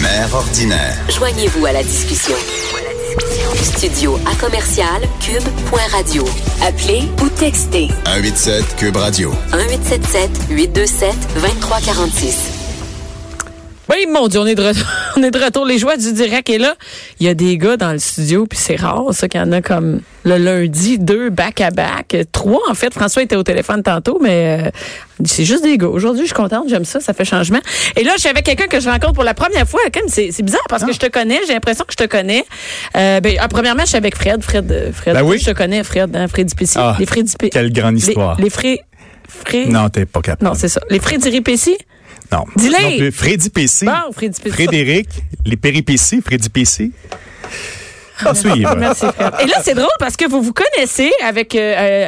Mère ordinaire. Joignez-vous à la discussion. Studio à commercial cube.radio. Appelez ou textez 187 Cube Radio. 1877 827 2346. Oui, mon Dieu, on est de retour. on est de retour. Les joies du direct est là. Il y a des gars dans le studio, puis c'est rare, ça, qu'il y en a comme le lundi, deux back-à-back. Trois, en fait. François était au téléphone tantôt, mais euh, c'est juste des gars. Aujourd'hui, je suis contente, j'aime ça, ça fait changement. Et là, je suis avec quelqu'un que je rencontre pour la première fois. C'est c'est bizarre parce que je te connais, j'ai l'impression que je te connais. Euh, ben, ah, premièrement, je suis avec Fred. Fred, euh, Fred, Ben oui. je te connais, Fred, hein, Fred Dupécy. Ah, les Fred quelle grande Les- histoire. Les, Fred... Fred... Non, t'es pas capable. Non, c'est ça. Les Fred Dupécy? Non. Dis-le. Non plus. Freddy PC. Bon, Freddy PC. Frédéric, les péripéties, Freddy PC. À suivre. Merci, Fred. Et là, c'est drôle parce que vous vous connaissez avec euh,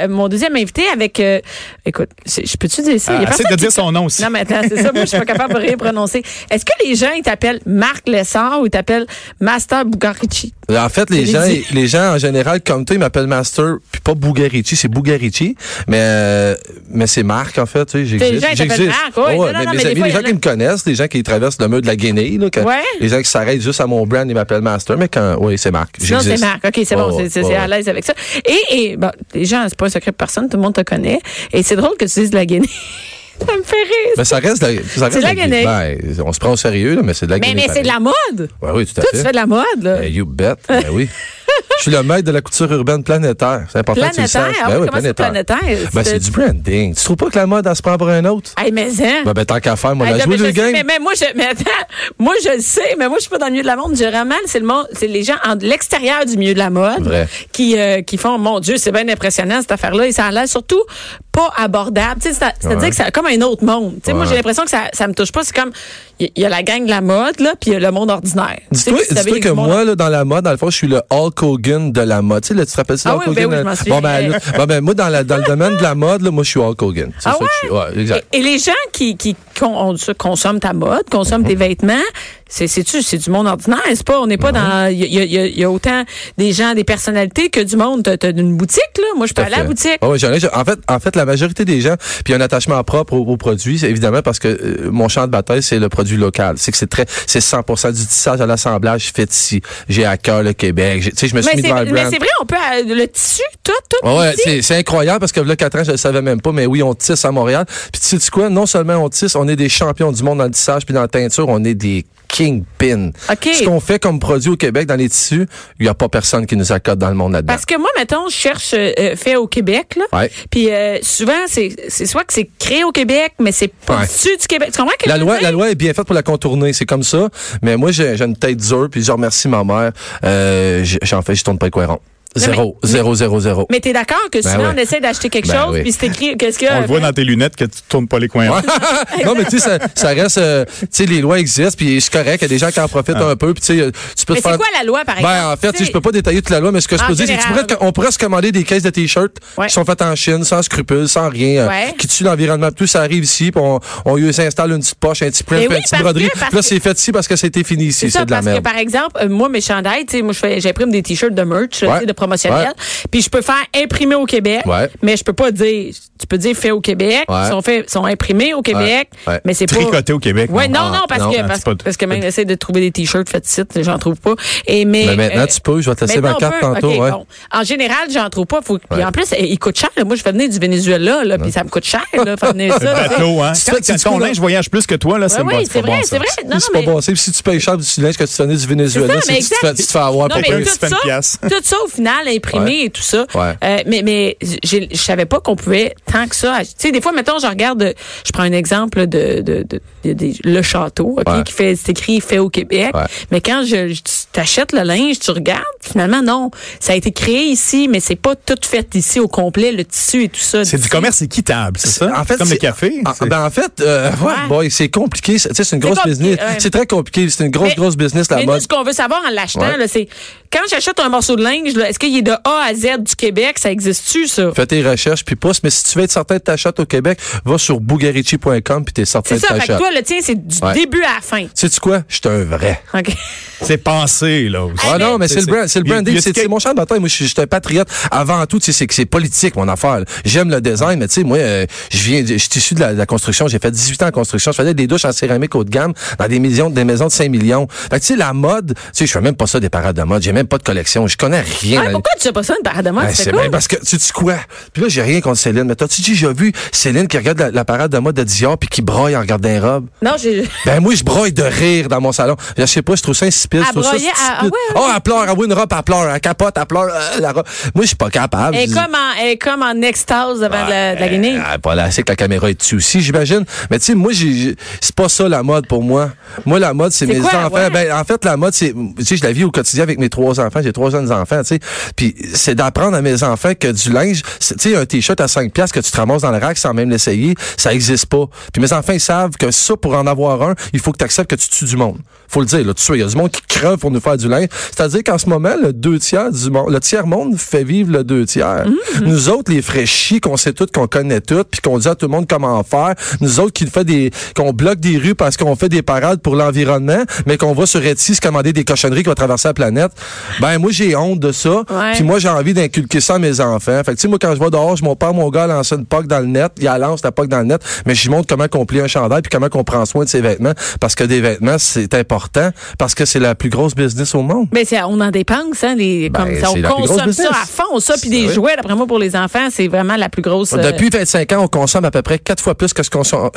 euh, mon deuxième invité, avec... euh, écoute, je peux-tu dire ça? Il y a Ah, de dire son nom aussi. Non, mais attends, c'est ça. Moi, je suis pas capable de rien prononcer. Est-ce que les gens, ils t'appellent Marc Lessard ou ils t'appellent Master Bugarici? En fait, les gens, les- les gens en général, comme toi, ils m'appellent Master, puis pas Bugarici, c'est Bugarici, mais euh, mais c'est Marc en fait. Tu sais, Les j'existe. gens, ils t'appellent j'existe. Marc, oui. Ouais, Non, non, mais non, mes mais des amis, fois, les gens qui me connaissent, les gens qui traversent le mur de la Guinée, là, Ouais. les gens qui s'arrêtent juste à mon brand, ils m'appellent Master, mais quand, oui, c'est Marc. Non, c'est. Marc. OK, c'est bon. Oh, c'est c'est- oh, c'est à l'aise avec ça. Et, et bon, les gens, c'est pas un secret de personne. Tout le monde te connaît. Et c'est drôle que tu dises de la Guinée. ça me fait rire. Mais ça reste, ça reste de la Guinée. Ben, on se prend au sérieux, là, mais c'est de la mais mais c'est de la mode. Ouais, oui, tout à Toi, fait. tu fais de la mode, là. Ben, you bet. Ben oui. Je suis le maître de la couture urbaine planétaire. C'est important que tu le Planétaire? saches. Ah Ben oui, planétaire? Ben, c'est du branding. Tu trouves pas que la mode, elle se prend pour un autre? Hey, mais hein? Ben, ben, tant qu'à faire, moi, Hey, la je le sais, mais, mais moi, je, mais attends, moi, je le sais, mais moi, je suis pas dans le milieu de la mode. Je vraiment, c'est le monde, c'est les gens en l'extérieur du milieu de la mode Vrai. qui, euh, qui font, mon Dieu, c'est bien impressionnant, cette affaire-là. Et ça a l'air surtout pas abordable. C'est-à-dire Ouais. que c'est comme un autre monde. Tu sais, moi, Ouais. j'ai l'impression que ça, ça me touche pas. C'est comme, il y, a la gang de la mode, là, puis il y a le monde ordinaire. Tu sais, Dis-toi que moi, là, dans la mode, dans le fond, je suis le Hulk Hogan de la mode. Tu sais, là, tu te rappelles ça, Ah Hulk oui, ben oui, je. Bon, ben, là, bon, ben, moi, dans, la, dans le domaine de la mode, là, moi, je suis Hulk Hogan. C'est Ah ça que je suis. Ouais, exact. Et, et les gens qui, qui con- consomment ta mode, consomment Mhm. tes vêtements, c'est c'est du monde ordinaire, c'est pas on n'est pas dans il y a, il y a- y a autant des gens des personnalités que du monde t'as une boutique là. Moi je peux aller à la boutique. Ouais, j'en ai- en fait, en fait, la majorité des gens, puis il y a un attachement propre aux, produits, c'est évidemment parce que euh, mon champ de bataille, c'est le produit local. C'est que c'est très, c'est 100% du tissage à l'assemblage fait ici. J'ai à cœur le Québec. Tu sais, je me suis Mais mis devant le mais c'est vrai, on peut euh, le tissu tout tout Ouais, c'est incroyable parce que là, 4 ans, je le savais même pas, mais oui, on tisse à Montréal. Puis tu sais quoi? Non seulement on tisse, on est des champions du monde dans le tissage puis dans la teinture, on est des kingpins. OK. Ce qu'on fait comme produit au Québec dans les tissus, il y a pas personne qui nous accorde dans le monde là-dedans. Parce que moi, mettons, je cherche euh, euh, fait au Québec, là. Ouais. Puis euh, souvent, c'est c'est soit que c'est créé au Québec, mais c'est pas Ouais. du Québec. Tu comprends que La loi, la loi est bien faite pour la contourner, c'est comme ça. Mais moi, j'ai, une tête dure, puis je remercie ma mère. Euh, j'en fais, je tourne pas. Non, Zéro, mais- zéro, zéro, zéro. Mais t'es d'accord que souvent, ouais. on essaie d'acheter quelque Ben chose, oui. puis c'est écrit, qu'est-ce qu'il y a? On le voit dans tes lunettes que tu tournes pas les coins. ronds. non, mais tu sais, ça, ça reste, euh, tu sais, les lois existent, puis c'est correct. Il y a des gens qui en profitent un peu, puis tu sais, tu peux Mais te faire. c'est quoi la loi, par exemple? Ben, en fait, tu sais, Tu je peux pas détailler toute la loi, mais ce que je peux dire, c'est que tu général. pourrais, on pourrait se commander des caisses de t-shirts Ouais. qui sont faites en Chine, sans scrupules, sans rien, euh, Ouais. qui tuent l'environnement. Tout ça arrive ici, puis on, on lui s'installe une petite poche, un petit print, une petite broderie. que- là, que- c'est fait ici parce que c'était fini ici. C'est de la parce que par exemple, euh, moi, mes chandails, tu sais, moi, j'imprime des t-shirts de merch, promotionnel. Ouais. Puis je peux faire imprimer au Québec, Ouais. mais je peux pas dire, tu peux dire fait au Québec, Ouais. ils sont faits, sont imprimés au Québec, mais c'est pas. Tricoté au Québec. Ouais, non, Ah, non, parce non, que, parce, pas- parce que même, j'essaie de trouver des t-shirts faits ici, j'en trouve pas. Et, mais, Mais maintenant, euh, tu peux. Je vais te laisser ma carte tantôt. OK, ouais. bon. En général, j'en trouve pas. Faut, puis en plus, il coûte cher. là. Moi, je fais venir du Venezuela, là, puis ça me coûte cher, là, faire venir ça. Bateau, hein? Tu ton linge voyage plus que toi, là, c'est oui, c'est vrai, c'est vrai. Non, mais- pas bon. C'est- Si tu payes cher du silence que tu venais du Venezuela, tu te fais- avoir. Ça, pièce. tout ça, au final, imprimé Ouais. et tout ça. Ouais. Euh, mais mais je savais pas qu'on pouvait tant que ça. Tu sais, des fois, mettons, je regarde, je prends un exemple de, de, de, de- de- le château, qui fait, c'est écrit fait au Québec. Mais quand je, je- t'achètes le linge, tu regardes. Finalement, non. Ça a été créé ici, mais c'est pas tout fait ici au complet, le tissu et tout ça. C'est du commerce équitable, c'est ça? En fait, Comme le c'est- café. En, c'est- ben, en fait, euh, ouais, Ouais. boy, c'est compliqué. C'est tu sais, c'est une grosse business. ouais. C'est très compliqué. C'est une grosse, Mais- grosse business, la Mais nous, ce qu'on veut savoir en l'achetant, c'est quand j'achète un morceau de linge, est-ce qu'il est de A à Z du Québec? Ça existe-tu, ça? Fais tes recherches puis pousse. Mais si tu veux être certain de t'achètes au Québec, va sur bougarici.com puis t'es certain C'est de ça, fait que t'achètes. toi, le tien, c'est du Ouais. début à la fin. Sais-tu quoi? Je suis un vrai. OK. C'est pensé, là. aussi. Ah non, mais c'est le branding, c'est mon champ de bataille. Moi, je suis je suis un patriote. Avant tout, tu sais, c'est que c'est politique, mon affaire. J'aime le design, mais tu sais, moi, euh, je viens, je suis issu de la, de la construction. J'ai fait 18 ans en construction. Je faisais des douches en céramique haut de gamme dans des maisons, des maisons de 5 millions. Fait que, tu sais, la mode, tu sais, je fais même pas ça des parades de mode. J'ai même pas de collection. Je connais rien. Ah, pourquoi tu sais pas ça, une parade de mode? Ben, c'est parce que tu dis quoi? Puis là, j'ai rien contre Céline. Mais t'as-tu déjà vu Céline qui regarde la, la parade de mode de Dior puis qui broye en regardant les robes? Non, j'ai. Ben moi, je broye de rire dans mon salon. Je sais pas, je trouve ça insipide. À je trouve ça ah ouais, ouais. Oh, elle pleure, elle une robe, elle pleure, elle capote, elle pleure. euh, la robe. Moi, je suis pas capable. Elle est comme en, elle est comme en extase devant de la, de la Guinée. Ah, pas là, c'est que la caméra est dessus aussi, j'imagine. Mais tu sais, moi, c'est pas ça la mode pour moi. Moi, la mode, c'est mes quoi, enfants. ouais? Ben, en fait, la mode, c'est, tu sais, je la vis au quotidien avec mes trois enfants. J'ai trois jeunes enfants, tu sais. Puis c'est d'apprendre à mes enfants que du linge, tu sais, un t-shirt à 5 piastres que tu te ramasses dans le rack sans même l'essayer, ça existe pas. Puis mes enfants, ils savent que ça, pour en avoir un, il faut que tu acceptes que tu tues du monde. Faut le dire, là, tu sais, il y a du monde qui creve pour nous faire du linge. C'est-à-dire qu'en ce moment, le deux tiers du monde, le tiers monde fait vivre le deux tiers. Mm-hmm. Nous autres, les fraîchis qu'on sait tout, qu'on connaît tout, puis qu'on dit à tout le monde comment faire. Nous autres qui fait des, qu'on bloque des rues parce qu'on fait des parades pour l'environnement, mais qu'on va sur Etsy se commander des cochonneries qui vont traverser la planète. Ben, moi, j'ai honte de ça. Puis moi, j'ai envie d'inculquer ça à mes enfants. Fait que, tu sais, moi, quand je vais dehors, je mon père, mon gars, lance une poque dans le net. Il a lance la poque dans le net. Mais je lui montre comment qu'on plie un chandail puis comment qu'on prend soin de ses vêtements. Parce que des vêtements, c'est important. Parce que c'est la plus grosse business au monde. Mais c'est, on en dépense, hein, les, Ben, comme ça, on consomme ça à fond, ça, puis des Oui. jouets, d'après moi, pour les enfants, c'est vraiment la plus grosse. euh, Depuis 25 ans, on consomme à peu près quatre fois plus que ce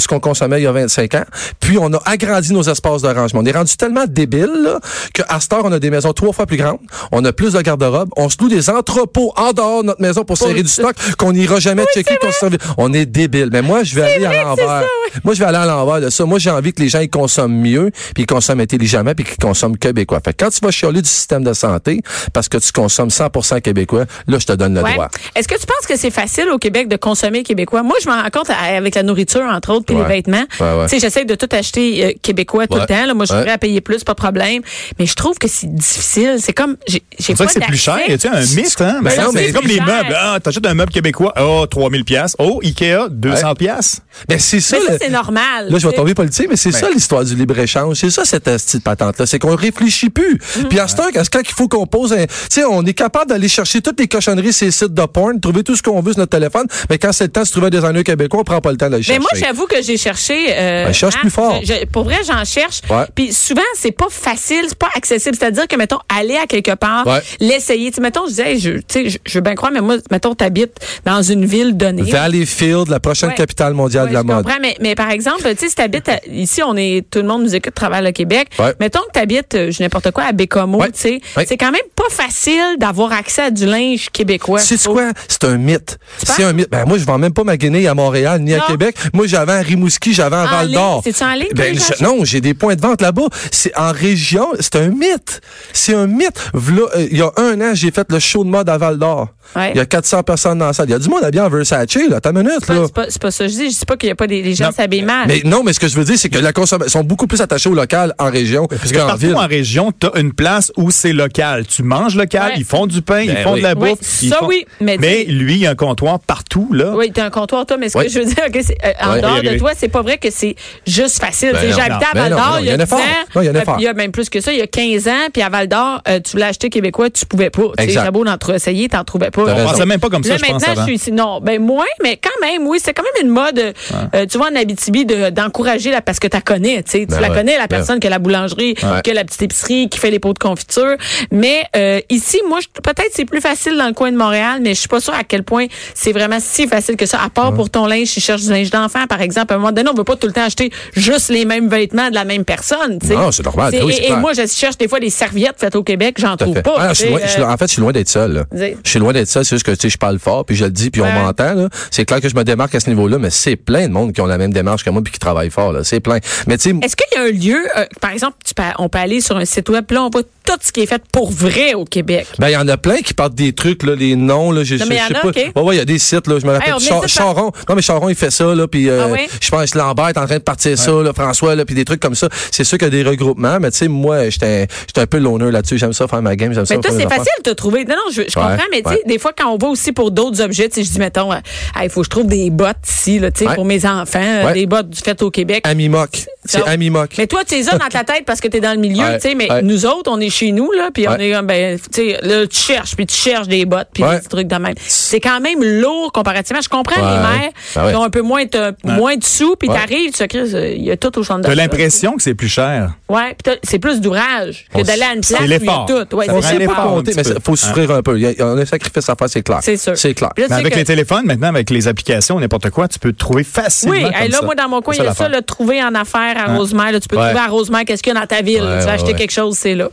qu'on consommait il y a 25 ans. Puis on a agrandi nos espaces de rangement. On est rendu tellement débile qu'à cette heure, on a des maisons trois fois plus grandes. On a plus de garde-robe. On se loue des entrepôts en dehors de notre maison pour serrer du stock qu'on n'ira jamais checker. qu'on se serve- On est débile. Mais moi, je vais aller à l'envers. Moi, je vais aller à l'envers de ça. Moi, j'ai envie que les gens ils consomment mieux, puis ils consomment intelligemment, puis qu'ils consomment québécois. Fait quand tu vas chialer du système de santé parce que tu consommes 100% québécois, là, je te donne le Ouais. droit. Est-ce que tu penses que c'est facile au Québec de consommer québécois? Moi, je m'en rends compte avec la nourriture, entre autres, puis Ouais. les vêtements. Ouais, ouais. Tu sais, j'essaie de tout acheter euh, québécois tout le temps. Là. Moi, je suis prêt à payer plus, pas de problème. Mais je trouve que c'est difficile. C'est comme, j'ai pas que c'est plus cher. Y a-tu un mythe, hein? Ben non, mais c'est comme les cher. meubles. Ah, t'achètes un meuble québécois. Oh, 3000 pièces. Oh, Ikea, 200 pièces. Ben, c'est ça. Le- c'est normal. Là, je vais tomber politique, mais c'est Ben. ça l'histoire du libre-échange. C'est ça, cette petite patente-là. C'est qu'on réfléchit plus. Mhm. Puis à ce temps, quand il faut qu'on pose un... Tu sais, on est capable d'aller chercher toutes les cochonneries sur les sites de porn, trouver tout ce qu'on veut sur notre téléphone, mais quand c'est le temps de se trouver un designer québécois, on prend pas le temps d'aller Mais chercher. moi, j'avoue que j'ai cherché. Euh, Ben, cherche hein, plus fort. je- je- pour vrai, j'en cherche. Ouais. Puis souvent, c'est pas facile, c'est pas accessible. C'est-à-dire que, mettons, aller à quelque part, Ouais. l'essayer. Tu sais, mettons, je disais, je, tu sais, je, veux bien croire, mais moi, mettons, t'habites dans une ville donnée. Valleyfield, la prochaine Ouais. capitale mondiale de la je mode. comprends, mais, mais par exemple, tu sais, si t'habites à- ici, on est, tout le monde nous écoute à travers le Québec. Mettons que t'habites, euh, je n'importe quoi, à Bécomo, Ouais. tu sais. Ouais. C'est quand même pas facile d'avoir accès à du linge québécois. C'est quoi? C'est un mythe. C'est un mythe. Ben, moi, je vends même pas ma Guinée à Montréal ni à. Québec. Moi, j'avais à Rimouski, j'avais à Val d'Or. C'est-tu en ligne, Ben, je- non, j'ai des points de vente là-bas. C'est en région. C'est un mythe. C'est un mythe. V'là, euh, il y a un an, j'ai fait le show de mode à Val d'Or. Ouais. Il y a 400 personnes dans la salle. Il y a du monde habillé en Versace, là. T'as une minute, C'est pas- là. C'est pas, c'est pas ça que je dis. Je dis pas qu'il y a pas des les gens s'habillent mal. Mais non, mais ce que je veux dire, c'est que la consommation sont beaucoup plus attachés au local en région Parce que qu'en partout ville. en région, t'as une place où c'est local. Tu manges local, Ouais. ils font du pain, Ben ils font oui. de la Oui, bouffe. ils ça font- oui, mais Mais lui, il y a un comptoir partout, là. Oui, t'as un comptoir, toi, mais ce Ouais. que je veux dire, ok, c'est, euh, en dehors de toi, c'est pas vrai que c'est juste facile. Ben j'ai habité à. Val Ben non, d'Or il y a a un 10 ans. il y a euh. Il y a même plus que ça, il y a 15 ans, puis à Val d'Or, euh, tu voulais acheter québécois, tu pouvais pas. J'avais beau d'en essayer, t'en trouvais pas. On pensait même pas comme ça, Là, je pense, maintenant, avant. je suis ici. Non, ben moins, mais quand même, oui, c'est quand même une mode, euh, euh, tu vois, en Abitibi, de- d'encourager la, parce que tu connais, tu sais, tu Ben la ouais. connais, la Ben personne qui a la boulangerie, Ouais. qui a la petite épicerie, qui fait les pots de confiture. Mais euh, ici, moi, je- peut-être c'est plus facile dans le coin de Montréal, mais je suis pas sûre à quel point c'est vraiment si facile que ça. À part pour ton linge, si tu cherches du linge d'enfant, par exemple, à un moment donné, on veut pas tout le temps acheter juste les mêmes vêtements de la même personne, tu sais. Non, c'est normal. Oui, c'est et, et moi, je cherche des fois des serviettes faites au Québec, j'en trouve fait. pas. Ah, je loin- je euh, en fait, je suis loin d'être seul. Je suis loin d'être ça, c'est juste que tu sais, je parle fort, puis je le dis, puis Ouais. on m'entend. là. C'est clair que je me démarque à ce niveau-là, mais c'est plein de monde qui ont la même démarche que moi puis qui travaillent fort. là. C'est plein. Mais tu sais, Est-ce qu'il y a un lieu, euh, par exemple, tu peux- on peut aller sur un site web, là, on voit tout ce qui est fait pour vrai au Québec? Ben, il y en a plein qui partent des trucs, là, les noms, là, je, Non, mais je en a, pas. Ouais, ouais, il y a des sites, là, je me rappelle. Hey, Char- Charon, non, mais Charon, il fait ça, là, puis euh, Ah je pense Lambert est en train de partir ça, là, François, là, puis des trucs comme ça. C'est sûr qu'il y a des regroupements, mais tu sais, moi, j'étais un- j'étais un peu l'honneur là-dessus. J'aime ça faire ma game, j'aime ça Mais toi, c'est facile de te trouver. Non, non, je, je comprends, mais tu sais. Des fois, quand on va aussi pour d'autres objets, tu sais, je dis, mettons, euh, il faut que je trouve des bottes ici, là, tu sais, Ouais. pour mes enfants, euh, Ouais. des bottes faites au Québec. Amimoc. C'est Amimoc. Mais toi, tu les as dans ta tête parce que tu es dans le milieu, Ouais, tu sais, mais ouais. nous autres, on est chez nous, là, puis on est comme, ben, tu sais, là, tu cherches, puis tu cherches des bottes, puis Ouais. des trucs de même. C'est quand même lourd comparativement. Je comprends Ouais. les mères Ben ouais. qui ont un peu moins de, moins de sous, puis t'arrives, tu sais, euh, il y a tout au champ de T'as l'impression que c'est plus cher. Ouais, c'est plus d'ouvrage que d'aller à une c'est place où il y a l'effort. tout. Ouais, Ça c'est il faut souffrir un peu. Il y a, il y a un sacrifice à faire, c'est clair. C'est sûr. C'est clair. Là, Mais avec que- les téléphones, maintenant, avec les applications, n'importe quoi, tu peux trouver facilement. Oui, comme là, ça. moi, dans mon coin, il y a ça le trouver en affaires à Rosemère. là, tu peux Ouais. trouver à Rosemère qu'est-ce qu'il y a dans ta ville? Tu ouais, acheter quelque chose, c'est là.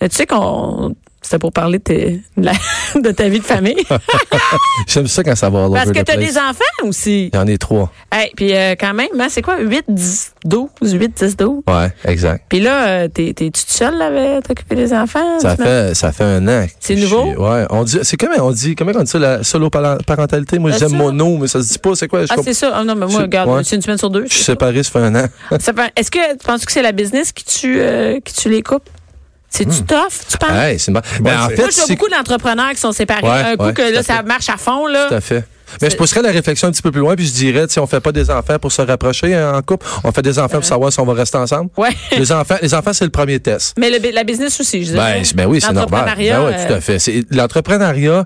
Tu sais qu'on. C'était pour parler de, tes- de la- de ta vie de famille. J'aime ça quand ça va Parce que t'as place. des enfants aussi. Il y en a trois. Hey, puis euh, quand même, hein, c'est quoi? 8, 10, 12, 8, 10, 12. Ouais, exact. Puis là, euh, t'es, t'es toute seule là, avec t'occuper des enfants? Ça tu fait, ça? fait un an. C'est nouveau? suis- Ouais, on dit, c'est comment on dit, comment on dit ça, la solo parentalité? Moi, ça. mono, mais ça se dit pas, c'est quoi? Je Ah, c'est ça. Ah non, mais moi, regarde, ouais. c'est une semaine sur deux. je suis séparé, ça fait un an. Est-ce que tu penses que c'est la business qui tue, euh, qui tue les couples? C'est-tu tough, tu penses? Hey, c'est bon. Ben, en c'est- fait, Moi, je vois c'est beaucoup d'entrepreneurs qui sont séparés. Ouais, un coup ouais, que tout là, à ça fait. marche à fond, là. Tout à fait. Mais je pousserais la réflexion un petit peu plus loin, puis je dirais, si on fait pas des enfants pour se rapprocher hein, en couple, on fait des enfants pour savoir si on va rester ensemble. Ouais. Les enfants, les enfants, c'est le premier test. Mais le- la business aussi, je Ben, dirais. c'est- ben oui, c'est normal. L'entrepreneuriat, Ben oui, tout euh, à fait. C'est- L'entrepreneuriat,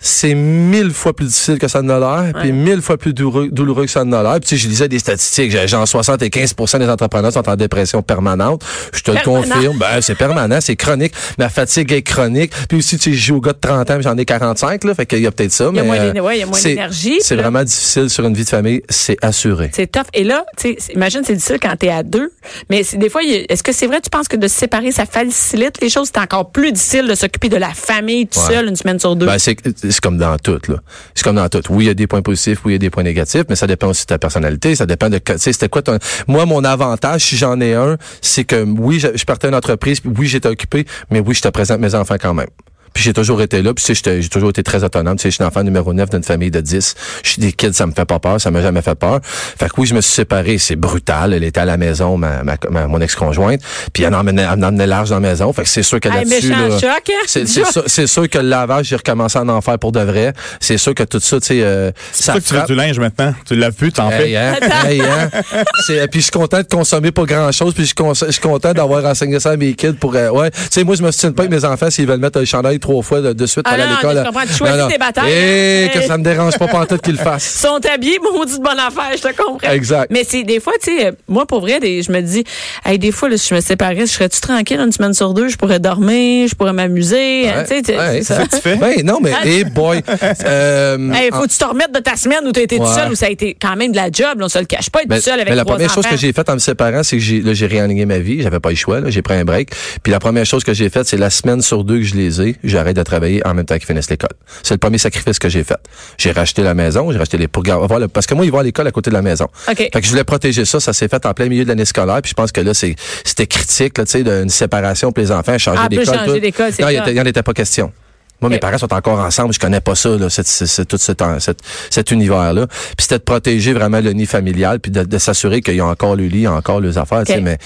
c'est mille fois plus difficile que ça ne l'a l'air, puis mille fois plus douloureux, douloureux que ça ne l'a l'air. Puis tu sais, je lisais des statistiques, j'ai- genre 75 des entrepreneurs sont en dépression permanente. Je te le confirme. Ben, c'est permanent, c'est chronique. Ma fatigue est chronique. Puis aussi, tu sais, je joue au gars de 30 ans, j'en ai 45, là, fait qu'il y a peut-être ça. Il y a mais, moins euh, ouais, il y a moins c'est- d'énergie, C'est vraiment difficile sur une vie de famille, c'est assuré. C'est tough. Et là, tu imagine, c'est difficile quand t'es à deux. Mais des fois, est-ce que c'est vrai, tu penses que de se séparer, ça facilite les choses? C'est encore plus difficile de s'occuper de la famille tout Ouais. seul une semaine sur deux. Ben, c'est comme dans tout, là. C'est comme dans tout. Oui, il y a des points positifs, oui, il y a des points négatifs, mais ça dépend aussi de ta personnalité, ça dépend de, tu sais, c'était quoi ton, moi, mon avantage, si j'en ai un, c'est que oui, je, partais d'une entreprise, puis oui, j'étais occupé, mais oui, je te présente mes enfants quand même. Puis j'ai toujours été là, puis tu sais, j'étais- j'ai toujours été très autonome. Tu sais, je suis l'enfant numéro 9 d'une famille de 10. Je suis des kids, ça me fait pas peur, ça m'a jamais fait peur. Fait que oui, je me suis séparé, c'est brutal. Elle était à la maison, ma, ma, ma- mon ex-conjointe, puis elle en emmenait, elle en emmenait large dans la maison. Fait que c'est sûr que là-dessus, méchant là, choc, hein? c'est sûr, c'est sûr que le lavage, j'ai recommencé à en faire pour de vrai. C'est sûr que tout ça, tu sais, euh, ça ça que tu fais du linge maintenant. Tu l'as plus, t'en fais. Hey, hein? Hey, hein? C'est- puis je suis content de consommer pas grand chose, puis je suis content d'avoir enseigné ça à mes kids pour euh, ouais. Tu sais, moi je me soutiens pas avec mes enfants s'ils veulent mettre le chandail trois fois de, de suite Ah à l'école. je comprends. Tu choisis Non, non. tes batailles, Eh, hein? que ça me dérange pas pantoute qu'ils le Ils fassent. sont habillés, maudite bonne affaire, je te comprends. Exact. Mais c'est des fois, tu sais, euh, moi pour vrai, des- je me dis, hey, des fois, là, si je me séparais, je serais-tu tranquille une semaine sur deux, je pourrais dormir, je pourrais m'amuser. hein, tu sais, tu- ouais, c'est ça. Tu fais? Ben non, mais hey boy. Euh, Hey, faut que tu te remettes de ta semaine où tu as été tout Ouais. seul, où ça a été quand même de la job, là, on se le cache pas, être Ben, tout seul avec ben, la trois première chose que j'ai faite en me séparant, c'est que j'ai réaligné ma vie. J'avais pas le choix. J'ai pris un break. Puis la première chose que j'ai faite, c'est la semaine sur deux que je les ai, j'arrête de travailler en même temps qu'ils finissent l'école. C'est le premier sacrifice que j'ai fait. J'ai racheté la maison, j'ai racheté les pour gar- voir le- parce que moi, ils vont à l'école à côté de la maison. OK. Fait que je voulais protéger ça. Ça s'est fait en plein milieu de l'année scolaire. Puis je pense que là, c'est c'était critique, là, tu sais, d'une séparation pour les enfants, changer Ah, d'école. Non, il ça. était- il y en était pas question. Moi, mes parents sont encore ensemble. Je connais pas ça, là, cette- cette- cette- tout cet, en- cet, cet univers-là. Puis c'était de protéger vraiment le nid familial, puis de, de s'assurer qu'ils ont encore le lit, encore leurs affaires. tu sais, Ok. Mais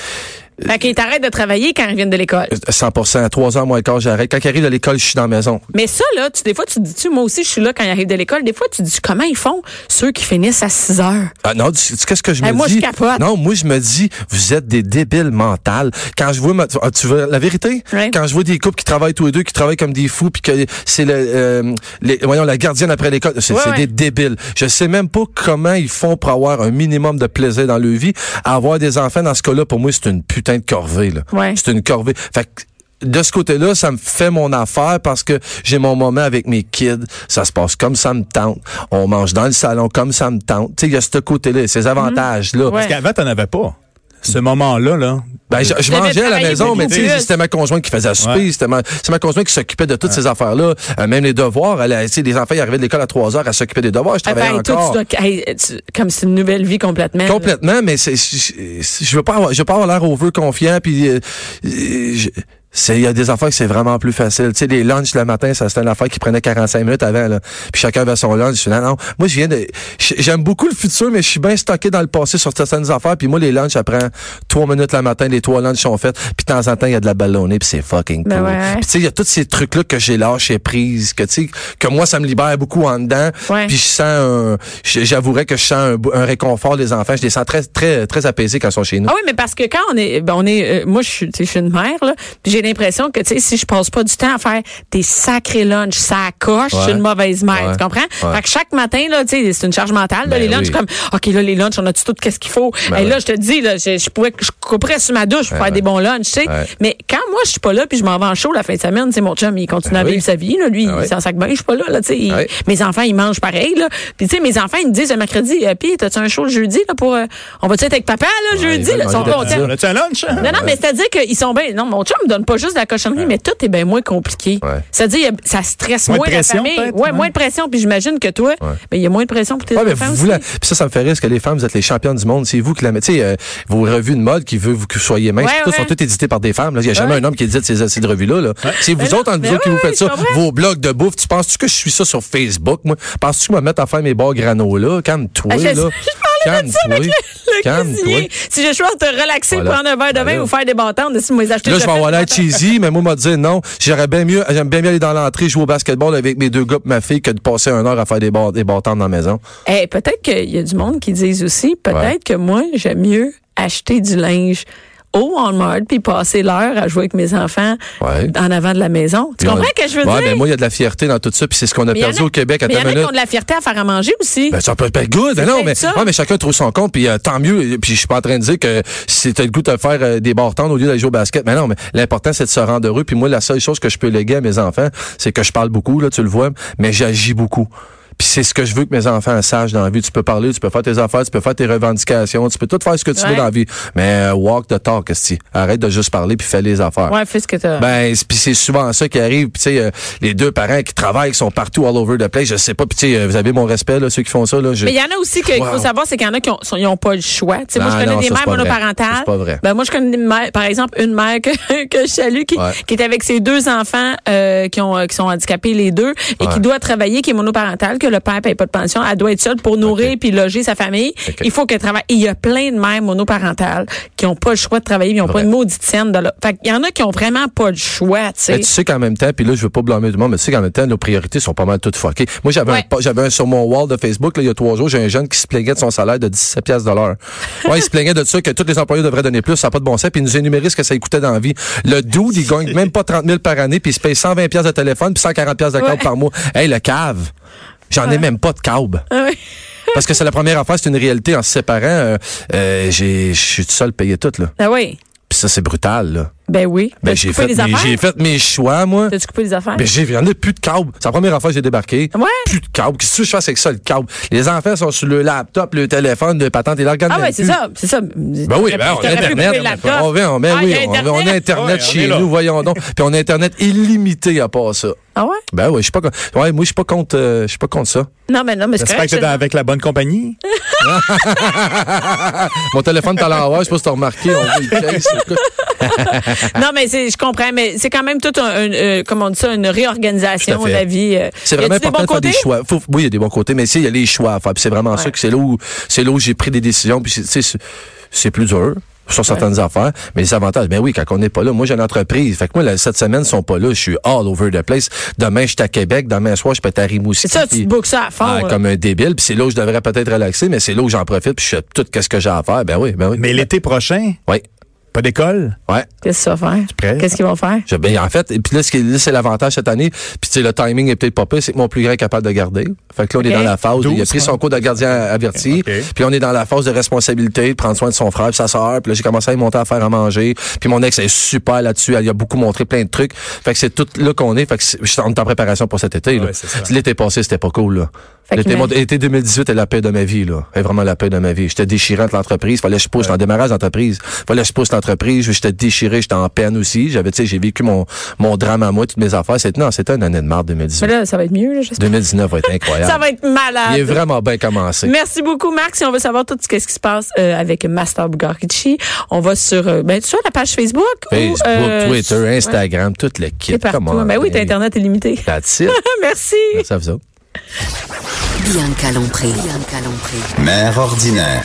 Fait qu'ils t'arrêtent de travailler quand ils viennent de l'école. 100 trois heures moins quart, j'arrête. Quand ils arrivent de l'école, je suis dans la maison. Mais ça, là, tu, des fois, tu te dis-tu, moi aussi, je suis là quand ils arrivent de l'école. Des fois, tu dis, comment ils font, ceux qui finissent à 6 heures? Ah non, tu sais qu'est-ce que je me Hey, dis? moi, je capote. Non, moi, je me dis, vous êtes des débiles mentales. Quand je vois, ma- ah, tu veux la vérité? Ouais. Quand je vois des couples qui travaillent tous les deux, qui travaillent comme des fous, puis que c'est le, euh, les- voyons, la gardienne après l'école, c'est Ouais, c'est ouais. des débiles. Je sais même pas comment ils font pour avoir un minimum de plaisir dans leur vie. Avoir des enfants, dans ce cas-là, pour moi, c'est une putain de corvée, là. Ouais. C'est une corvée. Fait que, de ce côté-là, ça me fait mon affaire parce que j'ai mon moment avec mes kids. Ça se passe comme ça me tente. On mange dans le salon comme ça me tente. Tu sais, il y a ce côté-là, ces avantages-là. Ouais. Parce qu'avant, t'en avais pas. Ce moment-là, là, Ben, je, je mangeais à la maison, mais tu sais, c'était ma conjointe qui faisait à souper, Ouais. c'était ma, c'est ma conjointe qui s'occupait de toutes ces affaires-là, Euh, même les devoirs. Elle, a- tu sais, les enfants, ils arrivaient de l'école à 3 heures, elle s'occupait des devoirs, je Ah, travaillais ben, toi, encore. tu dois, hey, tu- comme c'est une nouvelle vie complètement. là. Complètement, mais c'est, je, je veux pas avoir, je veux pas avoir l'air over confiant, puis euh, il y a des affaires que c'est vraiment plus facile. Tu sais, les lunchs le matin, ça c'était une affaire qui prenait 45 minutes avant, là. Puis chacun avait son lunch. Je suis, non, non. Moi, je viens de, j'aime beaucoup le futur, mais je suis bien stocké dans le passé sur certaines affaires. Puis moi, les lunchs, ça prend trois minutes le matin, les trois lunchs sont faits. Puis de temps en temps, il y a de la ballonnée, puis c'est fucking Ben cool. ouais. Puis tu sais, il y a tous ces trucs-là que j'ai lâché prise, que tu sais, que moi, ça me libère beaucoup en dedans. Ouais. Puis je sens un, j'avouerais que je sens un, un réconfort des enfants. Je les sens très, très, très apaisés quand ils sont chez nous. Ah oui, mais parce que quand on est, ben on est, euh, moi je suis, je une mère là, j'ai l'impression que tu sais si je passe pas du temps à faire des sacrés lunchs, ça coche, je suis Ouais. une mauvaise mère, Ouais. tu comprends? Ouais. Fait que chaque matin là, tu sais, c'est une charge mentale. là, Ben les lunchs oui. comme, ok là les lunchs, on a tout qu'est-ce qu'il faut? Ben Et là je te dis là, je, je pourrais, je couperais sur ma douche pour Ben faire des bons lunchs, tu sais. Mais quand moi je suis pas là puis je m'en vais en show la fin de semaine, c'est mon chum, il continue Ben à oui. vivre sa vie là, lui, Ben il s'en sac bien, je suis pas là là, tu sais. Mes enfants ils mangent pareil là. Puis tu sais mes enfants ils me disent le mercredi, euh, puis t'as-tu un show le jeudi là pour, euh, on va tu être avec papa là jeudi là, ils sont contents. A-tu hein? Non, non, mais c'est-à-dire qu'ils sont bien. Non, mon chum me donne pas juste de la cochonnerie, mais tout est bien moins compliqué. Ouais. C'est-à-dire, ça stresse Moins moins, de la pression, famille. peut-être, Ouais, moins de pression. Puis j'imagine que toi, ben, il y a moins de pression pour tes mais enfants vous, la- puis ça, ça me fait rire, parce que les femmes, vous êtes les championnes du monde. C'est vous qui la mettez. Euh, vos revues de mode qui veut que vous soyez toutes ouais. sont toutes éditées par des femmes. Il n'y a jamais un homme qui édite ces, ces revues-là. Là. C'est vous autres, mais vous autres, qui vous faites ça. Vos blogs de bouffe. Tu penses-tu que je suis ça sur Facebook, moi? Penses-tu que je me mettre à faire mes bars granola? Calme-toi, Ah, là. Si j'ai le choix de te relaxer, Voilà. prendre un verre de vin Voilà. ou faire des bâtons, de si moi les acheter. Là, je vais avoir l'air cheesy, mais moi, m'a dit non. J'aurais bien mieux, j'aime bien mieux aller dans l'entrée, jouer au basketball avec mes deux gars et ma fille que de passer une heure à faire des, des bâtons dans la maison. Eh, peut-être qu'il y a du monde qui disent aussi, peut-être Ouais. que moi, j'aime mieux acheter du linge au Walmart puis passer l'heure à jouer avec mes enfants Ouais. en avant de la maison. Tu comprends ce que je veux ouais, dire? mais moi, il y a de la fierté dans tout ça, puis c'est ce qu'on a Mais perdu a- au Québec à Mais il y en a qui ont de la fierté à faire à manger aussi. Ben, ça peut être good. Ben non, mais, ouais, mais chacun trouve son compte, puis euh, tant mieux. Puis je suis pas en train de dire que si t'as le goût de faire euh, des bartons au lieu d'aller jouer au basket. Mais non, mais l'important, c'est de se rendre heureux. Puis moi, la seule chose que je peux léguer à mes enfants, c'est que je parle beaucoup, là, tu le vois, mais j'agis beaucoup. Puis c'est ce que je veux que mes enfants sachent dans la vie. Tu peux parler, tu peux faire tes affaires, tu peux faire tes revendications, tu peux tout faire ce que tu Ouais. veux dans la vie. Mais euh, walk the talk, esti. Arrête de juste parler puis fais les affaires. Ouais, fais ce que t'as. Ben, c'est- puis c'est souvent ça qui arrive. Puis tu sais, euh, les deux parents qui travaillent, qui sont partout all over the place, je sais pas. Puis tu sais, euh, vous avez mon respect là, ceux qui font ça là. je- Mais il y en a aussi qu'il Wow. faut savoir, c'est qu'il y en a qui ont, sont- ils ont pas le choix. Tu sais, moi, je connais non, des mères monoparentales. C'est pas vrai. Ben, moi, je connais des mères, par exemple, une mère que, que je salue qui, Ouais. qui est avec ses deux enfants euh, qui, ont, euh, qui sont handicapés les deux et Ouais. qui doit travailler, qui est monoparentale, que le père paye pas de pension. Elle doit être seule pour nourrir Ok. puis loger sa famille. Il faut qu'elle travaille. Et il y a plein de mères monoparentales qui ont pas le choix de travailler, ils ont pas Vrai. une maudite scène de là. Fait qu'il y en a qui ont vraiment pas le choix, tu sais. Mais tu sais qu'en même temps, puis là, je veux pas blâmer du monde, mais tu sais qu'en même temps, nos priorités sont pas mal toutes fuckées. Moi, j'avais Ouais. un, j'avais un sur mon wall de Facebook, là, il y a trois jours, j'ai un jeune qui se plaignait de son salaire de 17 pièces de l'heure. Ouais, il se plaignait de ça, que tous les employés devraient donner plus, ça n'a pas de bon sens, puis il nous énumérait ce que ça coûtait dans la vie. Le dude, il gagne même pas 30 000 par année, puis il se paye 120 pièces de téléphone, puis 140 pièces de Ouais. par mois. Hey, le cave! J'en ai même pas de câble. Ah oui. Parce que c'est la première affaire, c'est une réalité en se séparant. Euh, euh, j'ai, je suis tout seul payé tout, là. Ah oui. Puis ça, c'est brutal, là. Ben oui. Ben, j'ai fait, mes, affaires? j'ai fait mes choix, moi. T'as-tu coupé des affaires? Ben, j'ai, il y en a plus de câble. C'est la première fois que j'ai débarqué. Ouais. Plus de câble. Qu'est-ce que je fais avec ça, le câble? Les enfants sont sur le laptop, le téléphone, le patente et l'organe. Ah ouais, c'est ça, c'est ça. Ben oui, ben, on a Internet. On, ben, ben Ah, oui, a on, on a Internet. Ouais, chez est nous, voyons donc. Puis on a Internet illimité à part ça. Ah ouais? Ben oui, je suis pas, ouais, moi, je suis pas contre, euh, je suis pas contre ça. Non, mais non, mais c'est J'espère correct. que t'es avec la bonne compagnie. Mon téléphone, t'as l'envoi, je sais pas si t'as remarqué, on voit le case. Non, mais c'est, je comprends, mais c'est quand même tout un, un, euh, comment on dit ça, une réorganisation de la vie. euh. C'est vraiment des important bons de faire des choix. Faut- oui, il y a des bons côtés, mais tu sais, il y a les choix à faire. Puis c'est vraiment ça que c'est là où c'est là où j'ai pris des décisions. Puis c'est- tu sais, c'est- c'est plus dur sur certaines affaires. Mais les avantages, ben oui, quand on n'est pas là. Moi, j'ai une entreprise. Fait que moi, là, cette semaine, ils sont pas là. Je suis all over the place. Demain, je suis à Québec. Demain soir, je peux être à Rimouski. C'est ça, tu te bookes ça à fond. Ah, comme un débile. Puis c'est là où je devrais peut-être relaxer, mais c'est là où j'en profite. Puis je fais tout ce que j'ai à faire. Ben oui, ben oui. Mais l'été prochain, Oui. Pas d'école? Ouais. Qu'est-ce que ça va faire? prêt? Qu'est-ce qu'ils vont faire? Je- ben, en fait, et puis là, ce qui est- là, c'est l'avantage cette année. Puis tu sais, le timing est peut-être pas pire, c'est que mon plus grand est capable de garder. Fait que là, on est dans la phase. où il a 12, pris son ouais. cours de gardien averti. Puis on est dans la phase de responsabilité, de prendre soin de son frère, et sa sœur. Puis là, j'ai commencé à lui monter à faire à manger. Puis mon ex est super là-dessus. Elle a beaucoup montré plein de trucs. Fait que c'est tout là qu'on est. Fait que c'est- je suis en préparation pour cet été. Ouais. L'été passé, c'était pas cool. Là. Fait que L'été, mais- mon- l'été 2018 est la paix de ma vie. là. Est vraiment la paix de ma vie. J'étais déchirant de l'entreprise. Fallait que je pousse. J'étais en démarrage d'entreprise. Fallait que je pousse l'entreprise. Entreprise, j'étais déchiré, j'étais en peine aussi. J'avais, tu sais, j'ai vécu mon, mon drame à moi, toutes mes affaires. C'était, non, c'était une année de mars Mais 2018. là, ça va être mieux, là, j'espère. 2019 va être incroyable. Ça va être malade. Il est vraiment bien commencé. Merci beaucoup, Marc. Si on veut savoir tout ce qui se passe euh, avec Master Bugarici, on va sur, euh, ben, sur la page Facebook. Facebook, ou, euh, Twitter, sur- ouais, Instagram, tout le kit. on, ben oui. Internet. That's it. Merci. Merci à vous autres. Bianca Lompré. Bianca Lompré. Mère ordinaire.